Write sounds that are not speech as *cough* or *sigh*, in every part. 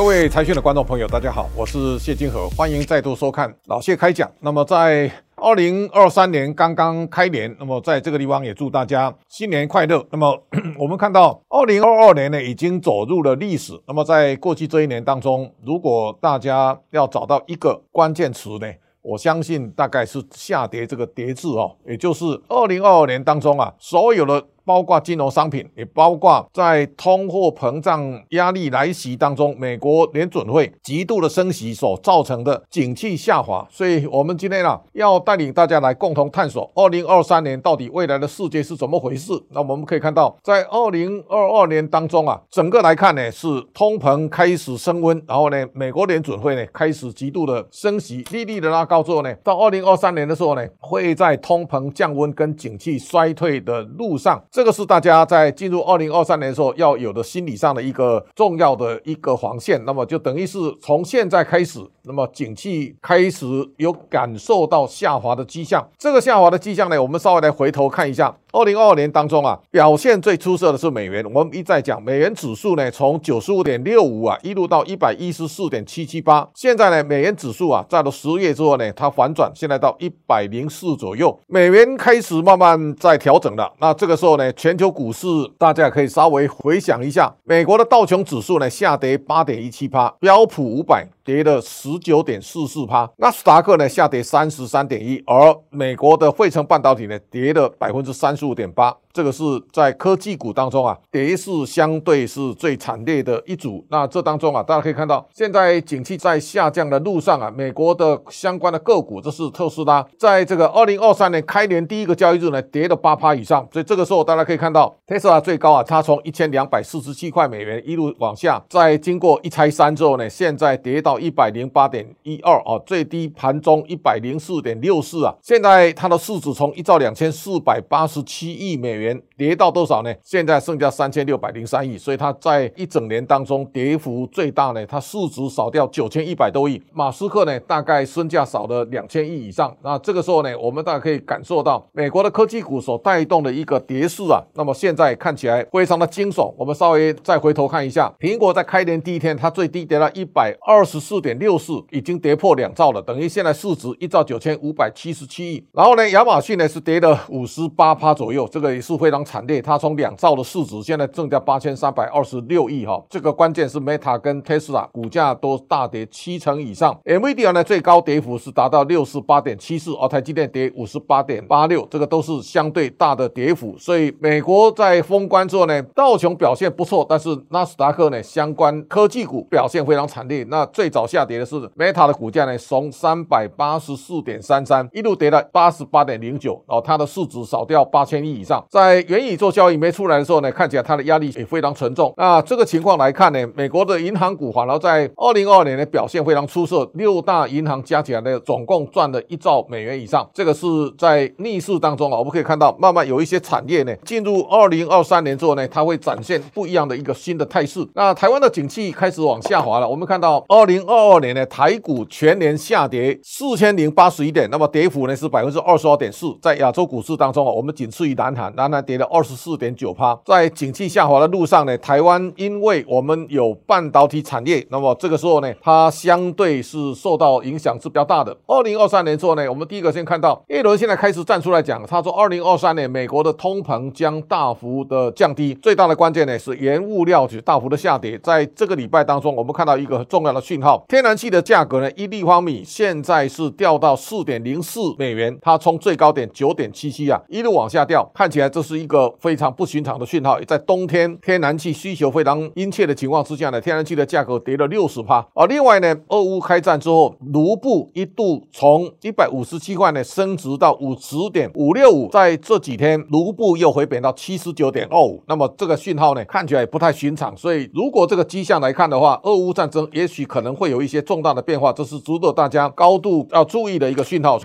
各位财讯的观众朋友，大家好，我是谢金河，欢迎再度收看老谢开讲。那么在二零二三年刚刚开年，那么在这个地方也祝大家新年快乐。那么 *clears throat* 我们看到二零二二年呢，已经走入了历史。那么在过去这一年当中，如果大家要找到一个关键词呢，我相信大概是下跌这个跌字哦，也就是二零二二年当中啊，所有的。包括金融商品，也包括在通货膨胀压力来袭当中，美国联准会极度的升息所造成的景气下滑。所以，我们今天啊，要带领大家来共同探索二零二三年到底未来的世界是怎么回事。那我们可以看到，在二零二二年当中啊，整个来看呢，是通膨开始升温，然后呢，美国联准会呢开始极度的升息，利率的拉高之后呢，到二零二三年的时候呢，会在通膨降温跟景气衰退的路上。这个是大家在进入二零二三年的时候要有的心理上的一个重要的一个黄线，那么就等于是从现在开始，那么景气开始有感受到下滑的迹象。这个下滑的迹象呢，我们稍微来回头看一下。二零二二年当中啊，表现最出色的是美元。我们一再讲，美元指数呢，从九十五点六五啊，一路到一百一十四点七七八。现在呢，美元指数啊，在了十月之后呢，它反转，现在到一百零四左右。美元开始慢慢在调整了。那这个时候呢，全球股市大家可以稍微回想一下，美国的道琼指数呢，下跌八点一七趴，标普五百跌了十九点四四趴，纳斯达克呢下跌三十三点一，而美国的费城半导体呢，跌了百分之三十五点八。这个是在科技股当中啊，跌势相对是最惨烈的一组。那这当中啊，大家可以看到，现在景气在下降的路上啊，美国的相关的个股，这是特斯拉，在这个二零二三年开年第一个交易日呢，跌了八趴以上。所以这个时候大家可以看到，特斯拉最高啊，它从一千两百四十七块美元一路往下，在经过一拆三之后呢，现在跌到一百零八点一二啊，最低盘中一百零四点六四啊，现在它的市值从一兆两千四百八十七亿美元。跌到多少呢？现在剩下三千六百零三亿，所以它在一整年当中跌幅最大呢。它市值少掉九千一百多亿。马斯克呢，大概身价少了两千亿以上。那这个时候呢，我们大家可以感受到美国的科技股所带动的一个跌势啊。那么现在看起来非常的惊悚。我们稍微再回头看一下，苹果在开年第一天，它最低跌到一百二十四点六四，已经跌破两兆了，等于现在市值一兆九千五百七十七亿。然后呢，亚马逊呢是跌了五十八趴左右，这个也是。非常惨烈，它从两兆的市值现在增加八千三百二十六亿哈，这个关键是 Meta 跟 Tesla 股价都大跌七成以上，NVIDIA 呢最高跌幅是达到六十八点七四，而台积电跌五十八点八六，这个都是相对大的跌幅。所以美国在封关之后呢，道琼表现不错，但是纳斯达克呢相关科技股表现非常惨烈。那最早下跌的是 Meta 的股价呢，从三百八十四点三三一路跌到八十八点零九，然后它的市值少掉八千亿以上。在元宇宙交易没出来的时候呢，看起来它的压力也非常沉重。那这个情况来看呢，美国的银行股反而在二零二二年的表现非常出色，六大银行加起来呢，总共赚了一兆美元以上。这个是在逆势当中啊，我们可以看到，慢慢有一些产业呢，进入二零二三年之后呢，它会展现不一样的一个新的态势。那台湾的景气开始往下滑了，我们看到二零二二年呢，台股全年下跌四千零八十一点，那么跌幅呢是百分之二十二点四，在亚洲股市当中啊，我们仅次于南韩，南韩跌了。二十四点九趴，在景气下滑的路上呢，台湾因为我们有半导体产业，那么这个时候呢，它相对是受到影响是比较大的。二零二三年之后呢，我们第一个先看到耶伦现在开始站出来讲，他说二零二三年美国的通膨将大幅的降低，最大的关键呢是原物料就大幅的下跌。在这个礼拜当中，我们看到一个重要的讯号，天然气的价格呢，一立方米现在是掉到四点零四美元，它从最高点九点七七啊一路往下掉，看起来这是一个。非常不寻常的讯号，在冬天天然气需求非常殷切的情况之下呢，天然气的价格跌了六十趴。而另外呢，俄乌开战之后，卢布一度从一百五十七块呢升值到五十点五六五，在这几天卢布又回贬到七十九点二五。那么这个讯号呢，看起来也不太寻常。所以如果这个迹象来看的话，俄乌战争也许可能会有一些重大的变化，这是值得大家高度要注意的一个讯号。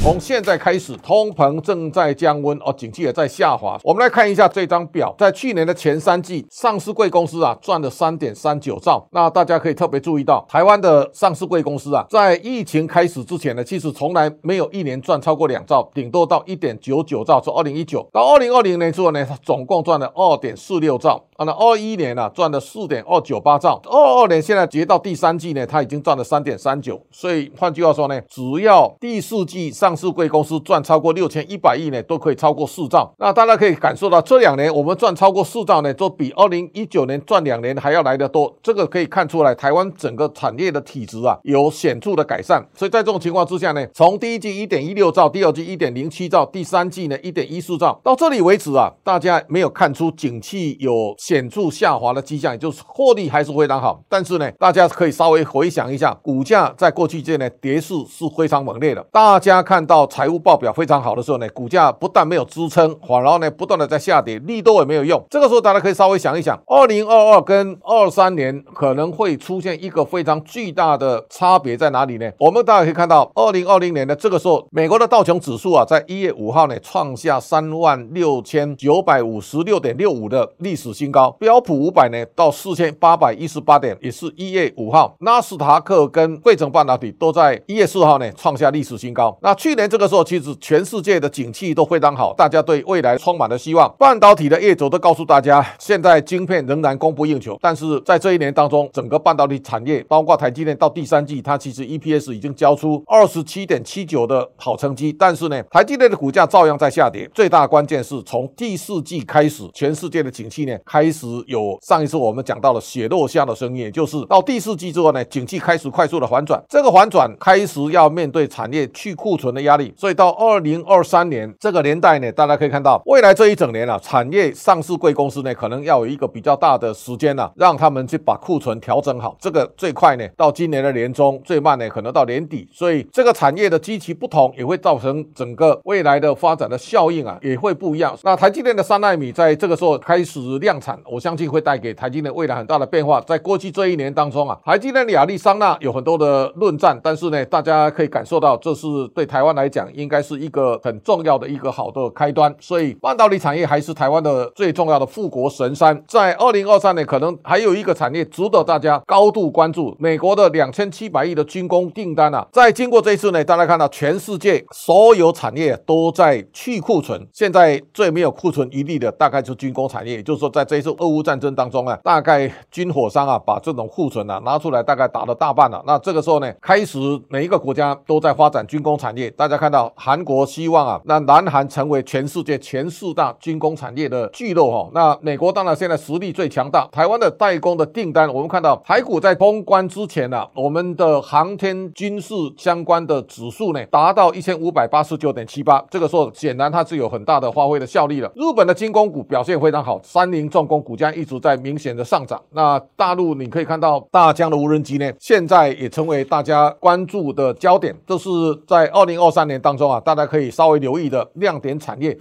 从现在开始，通膨正在降温哦，景气也在下滑。我们来看一下这张表，在去年的前三季，上市贵公司啊赚了三点三九兆。那大家可以特别注意到，台湾的上市贵公司啊，在疫情开始之前呢，其实从来没有一年赚超过两兆，顶多到一点九九兆。从二零一九到二零二零年之后呢，它总共赚了二点四六兆。啊，那二一年呢、啊，赚了四点二九八兆。二二年现在截到第三季呢，它已经赚了三点三九。所以换句话说呢，只要第四季上市贵公司赚超过六千一百亿呢，都可以超过四兆。那大家可以感受到，这两年我们赚超过四兆呢，都比二零一九年赚两年还要来得多。这个可以看出来，台湾整个产业的体质啊，有显著的改善。所以在这种情况之下呢，从第一季一点一六兆，第二季一点零七兆，第三季呢一点一四兆，到这里为止啊，大家没有看出景气有显著下滑的迹象，也就是获利还是非常好。但是呢，大家可以稍微回想一下，股价在过去这呢跌势是非常猛烈的。大家看到财务报表非常好的时候呢，股价不但没有支撑，反而呢不断的在下跌，利多也没有用。这个时候大家可以稍微想一想，二零二二跟二三年可能会出现一个非常巨大的差别在哪里呢？我们大家可以看到，二零二零年的这个时候，美国的道琼指数啊，在一月五号呢创下三万六千九百五十六点六五的历史新高，标。标普五百呢到四千八百一十八点，也是一月五号。纳斯达克跟费城半导体都在一月四号呢创下历史新高。那去年这个时候，其实全世界的景气都非常好，大家对未来充满了希望。半导体的业者都告诉大家，现在晶片仍然供不应求。但是在这一年当中，整个半导体产业，包括台积电，到第三季，它其实 EPS 已经交出二十七点七九的好成绩。但是呢，台积电的股价照样在下跌。最大关键是从第四季开始，全世界的景气呢开开始。有上一次我们讲到了雪落下的声音，也就是到第四季之后呢，景气开始快速的反转，这个反转开始要面对产业去库存的压力，所以到二零二三年这个年代呢，大家可以看到未来这一整年啊，产业上市贵公司呢，可能要有一个比较大的时间啊，让他们去把库存调整好。这个最快呢，到今年的年中，最慢呢，可能到年底。所以这个产业的基期不同，也会造成整个未来的发展的效应啊，也会不一样。那台积电的三纳米在这个时候开始量产，我相信。会带给台积电未来很大的变化。在过去这一年当中啊，台积电亚利桑那有很多的论战，但是呢，大家可以感受到，这是对台湾来讲，应该是一个很重要的一个好的开端。所以，半导体产业还是台湾的最重要的富国神山。在二零二三年，可能还有一个产业值得大家高度关注：美国的两千七百亿的军工订单啊。在经过这一次呢，大家看到全世界所有产业都在去库存，现在最没有库存余地的，大概就是军工产业。也就是说，在这一次俄乌战争当中啊，大概军火商啊把这种库存啊拿出来，大概打了大半了。那这个时候呢，开始每一个国家都在发展军工产业。大家看到韩国希望啊，那南韩成为全世界前四大军工产业的巨擘哈。那美国当然现在实力最强大。台湾的代工的订单，我们看到台股在通关之前呢、啊，我们的航天军事相关的指数呢达到一千五百八十九点七八。这个时候显然它是有很大的发挥的效力了。日本的军工股表现非常好，三菱重工股价一直。在明显的上涨。那大陆你可以看到大疆的无人机呢，现在也成为大家关注的焦点。这是在二零二三年当中啊，大家可以稍微留意的亮点产业。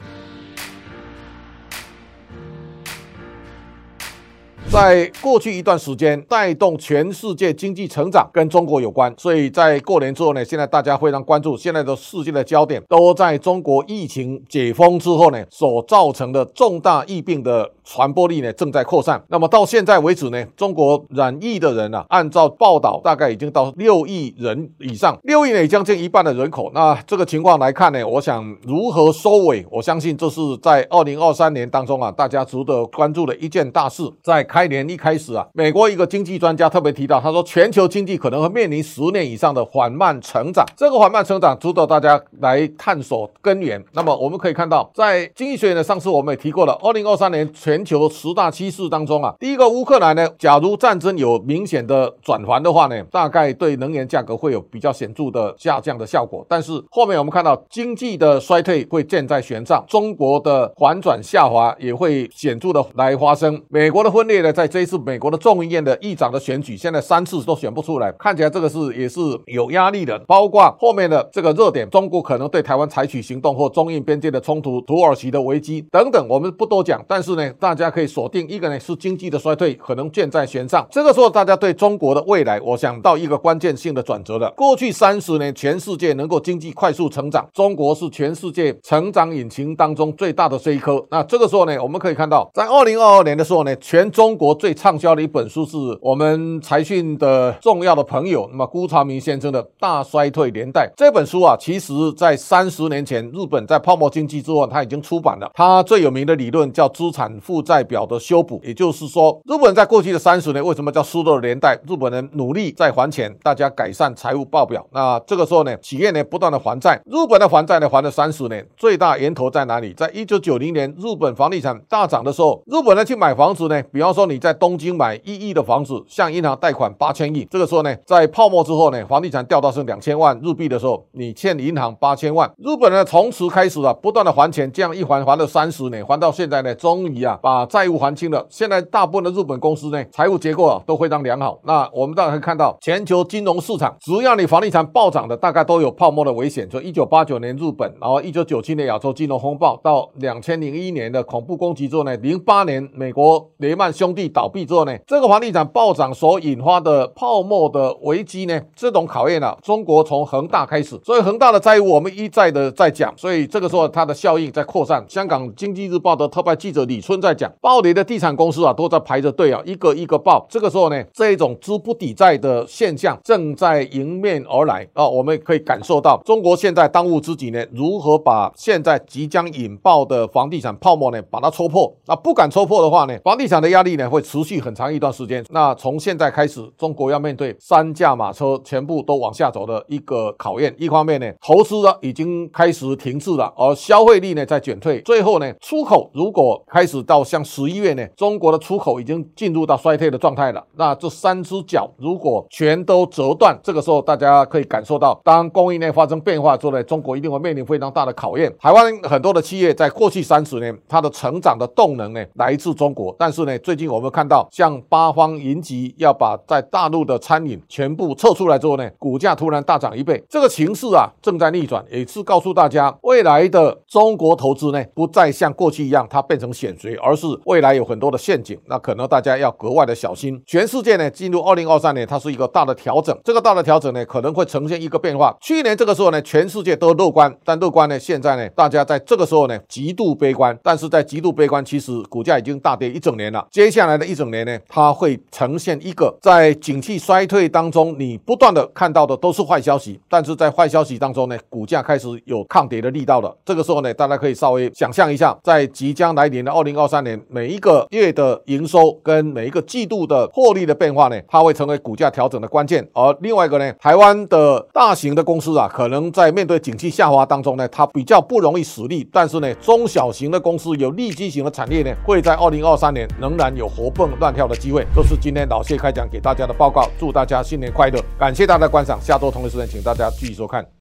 在过去一段时间，带动全世界经济成长跟中国有关，所以在过年之后呢，现在大家非常关注，现在的世界的焦点都在中国疫情解封之后呢，所造成的重大疫病的传播力呢正在扩散。那么到现在为止呢，中国染疫的人啊，按照报道大概已经到六亿人以上，六亿呢将近一半的人口。那这个情况来看呢，我想如何收尾，我相信这是在二零二三年当中啊，大家值得关注的一件大事。在开年一开始啊，美国一个经济专家特别提到，他说全球经济可能会面临十年以上的缓慢成长。这个缓慢成长值得大家来探索根源。那么我们可以看到，在经济学人的上次我们也提过了，二零二三年全球十大趋势当中啊，第一个乌克兰呢，假如战争有明显的转环的话呢，大概对能源价格会有比较显著的下降的效果。但是后面我们看到经济的衰退会箭在弦上，中国的反转下滑也会显著的来发生，美国的分裂呢在这一次美国的众议院的议长的选举，现在三次都选不出来，看起来这个是也是有压力的。包括后面的这个热点，中国可能对台湾采取行动或中印边界的冲突、土耳其的危机等等，我们不多讲。但是呢，大家可以锁定一个呢是经济的衰退，可能箭在弦上。这个时候，大家对中国的未来，我想到一个关键性的转折了。过去三十年，全世界能够经济快速成长，中国是全世界成长引擎当中最大的这一颗。那这个时候呢，我们可以看到，在二零二二年的时候呢，全中国最畅销的一本书是我们财讯的重要的朋友，那么辜朝明先生的《大衰退年代》这本书啊，其实在三十年前，日本在泡沫经济之后，它已经出版了。它最有名的理论叫资产负债表的修补，也就是说，日本在过去的三十年为什么叫失落的年代？日本人努力在还钱，大家改善财务报表。那这个时候呢，企业呢不断的还债，日本的还债呢还了三十年，最大源头在哪里？在一九九零年，日本房地产大涨的时候，日本人去买房子呢，比方说你在东京买一亿的房子，向银行贷款八千亿，这个时候呢，在泡沫之后呢，房地产掉到剩两千万日币的时候，你欠银行八千万，日本呢从此开始啊，不断的还钱，这样一还还了三十年，还到现在呢，终于啊把债务还清了。现在大部分的日本公司呢，财务结构啊都非常良好。那我们大家可以看到，全球金融市场，只要你房地产暴涨的，大概都有泡沫的危险。就一九八九年日本，然后一九九七年亚洲金融风暴，到两千零一年的恐怖攻击之后呢，零八年美国雷曼兄地倒闭之后呢，这个房地产暴涨所引发的泡沫的危机呢，这种考验啊，中国从恒大开始，所以恒大的债务我们一再的在讲，所以这个时候它的效应在扩散。香港经济日报的特派记者李春在讲，暴雷的地产公司啊都在排着队啊，一个一个爆。这个时候呢，这一种资不抵债的现象正在迎面而来啊，我们可以感受到中国现在当务之急呢，如何把现在即将引爆的房地产泡沫呢，把它戳破。那不敢戳破的话呢，房地产的压力呢会持续很长一段时间。那从现在开始，中国要面对三驾马车全部都往下走的一个考验。一方面呢，投资呢已经开始停滞了，而消费力呢在减退。最后呢，出口如果开始到像十一月呢，中国的出口已经进入到衰退的状态了。那这三只脚如果全都折断，这个时候大家可以感受到，当供应链发生变化之后呢，中国一定会面临非常大的考验。台湾很多的企业在过去三十年，它的成长的动能呢来自中国，但是呢，最近我我们看到像八方云集要把在大陆的餐饮全部撤出来之后呢，股价突然大涨一倍，这个情势啊正在逆转，也是告诉大家，未来的中国投资呢不再像过去一样它变成险水，而是未来有很多的陷阱，那可能大家要格外的小心。全世界呢进入二零二三年，它是一个大的调整，这个大的调整呢可能会呈现一个变化。去年这个时候呢，全世界都乐观，但乐观呢现在呢，大家在这个时候呢极度悲观，但是在极度悲观，其实股价已经大跌一整年了。接下下来的一整年呢，它会呈现一个在景气衰退当中，你不断的看到的都是坏消息，但是在坏消息当中呢，股价开始有抗跌的力道了。这个时候呢，大家可以稍微想象一下，在即将来临的二零二三年，每一个月的营收跟每一个季度的获利的变化呢，它会成为股价调整的关键。而另外一个呢，台湾的大型的公司啊，可能在面对景气下滑当中呢，它比较不容易使力，但是呢，中小型的公司有利基型的产业呢，会在二零二三年仍然有活蹦乱跳的机会。这是今天老谢开讲给大家的报告，祝大家新年快乐，感谢大家观赏，下周同一时间请大家继续收看。